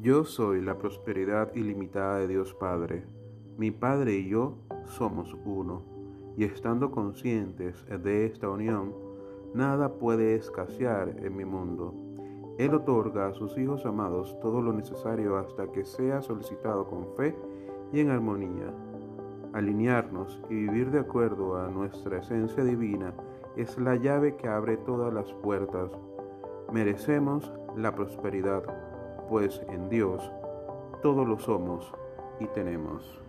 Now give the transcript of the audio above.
Yo soy la prosperidad ilimitada de Dios Padre. Mi Padre y yo somos uno, y estando conscientes de esta unión, nada puede escasear en mi mundo. Él otorga a sus hijos amados todo lo necesario hasta que sea solicitado con fe y en armonía. Alinearnos y vivir de acuerdo a nuestra esencia divina es la llave que abre todas las puertas. Merecemos la prosperidad pues en Dios todo lo somos y tenemos.